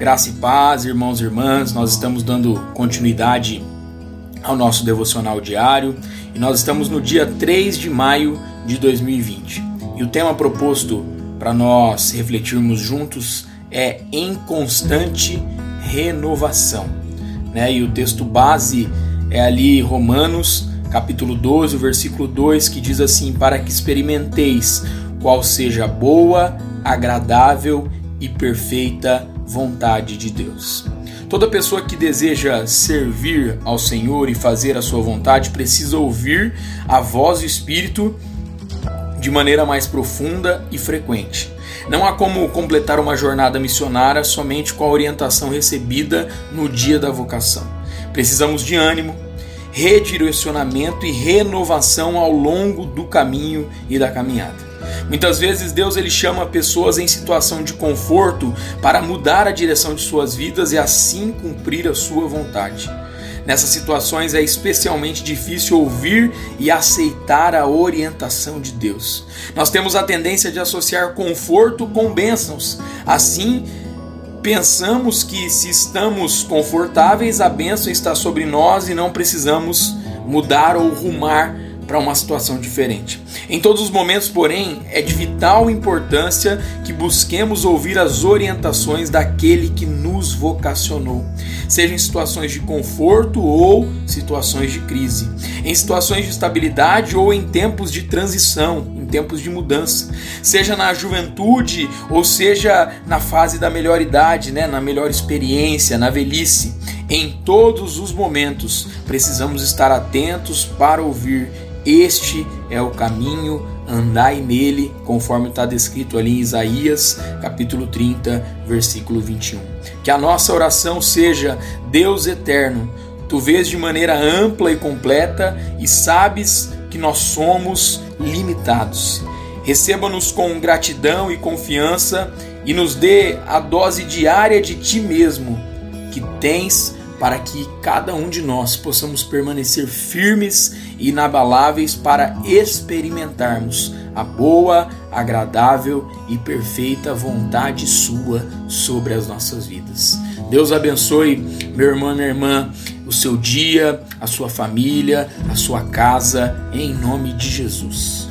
Graça e paz, irmãos e irmãs, nós estamos dando continuidade ao nosso devocional diário e nós estamos no dia 3 de maio de 2020. E o tema proposto para nós refletirmos juntos é em constante renovação. Né? E o texto base é ali Romanos, capítulo 12, versículo 2, que diz assim: Para que experimenteis qual seja boa, agradável e perfeita vontade de Deus. Toda pessoa que deseja servir ao Senhor e fazer a sua vontade precisa ouvir a voz do Espírito de maneira mais profunda e frequente. Não há como completar uma jornada missionária somente com a orientação recebida no dia da vocação. Precisamos de ânimo, redirecionamento e renovação ao longo do caminho e da caminhada. Muitas vezes Deus ele chama pessoas em situação de conforto para mudar a direção de suas vidas e assim cumprir a sua vontade. Nessas situações é especialmente difícil ouvir e aceitar a orientação de Deus. Nós temos a tendência de associar conforto com bênçãos. Assim, pensamos que se estamos confortáveis, a bênção está sobre nós e não precisamos mudar ou rumar para uma situação diferente. Em todos os momentos, porém, é de vital importância que busquemos ouvir as orientações daquele que nos vocacionou, seja em situações de conforto ou situações de crise, em situações de estabilidade ou em tempos de transição, tempos de mudança, seja na juventude ou seja na fase da melhor idade, né, na melhor experiência, na velhice. Em todos os momentos, precisamos estar atentos para ouvir este é o caminho, andai nele, conforme está descrito ali em Isaías, capítulo 30, versículo 21. Que a nossa oração seja: Deus eterno, tu vês de maneira ampla e completa e sabes que nós somos limitados. Receba-nos com gratidão e confiança e nos dê a dose diária de ti mesmo que tens para que cada um de nós possamos permanecer firmes e inabaláveis para experimentarmos a boa, agradável e perfeita vontade Sua sobre as nossas vidas. Deus abençoe, meu irmão, minha irmã, o seu dia, a sua família, a sua casa, em nome de Jesus.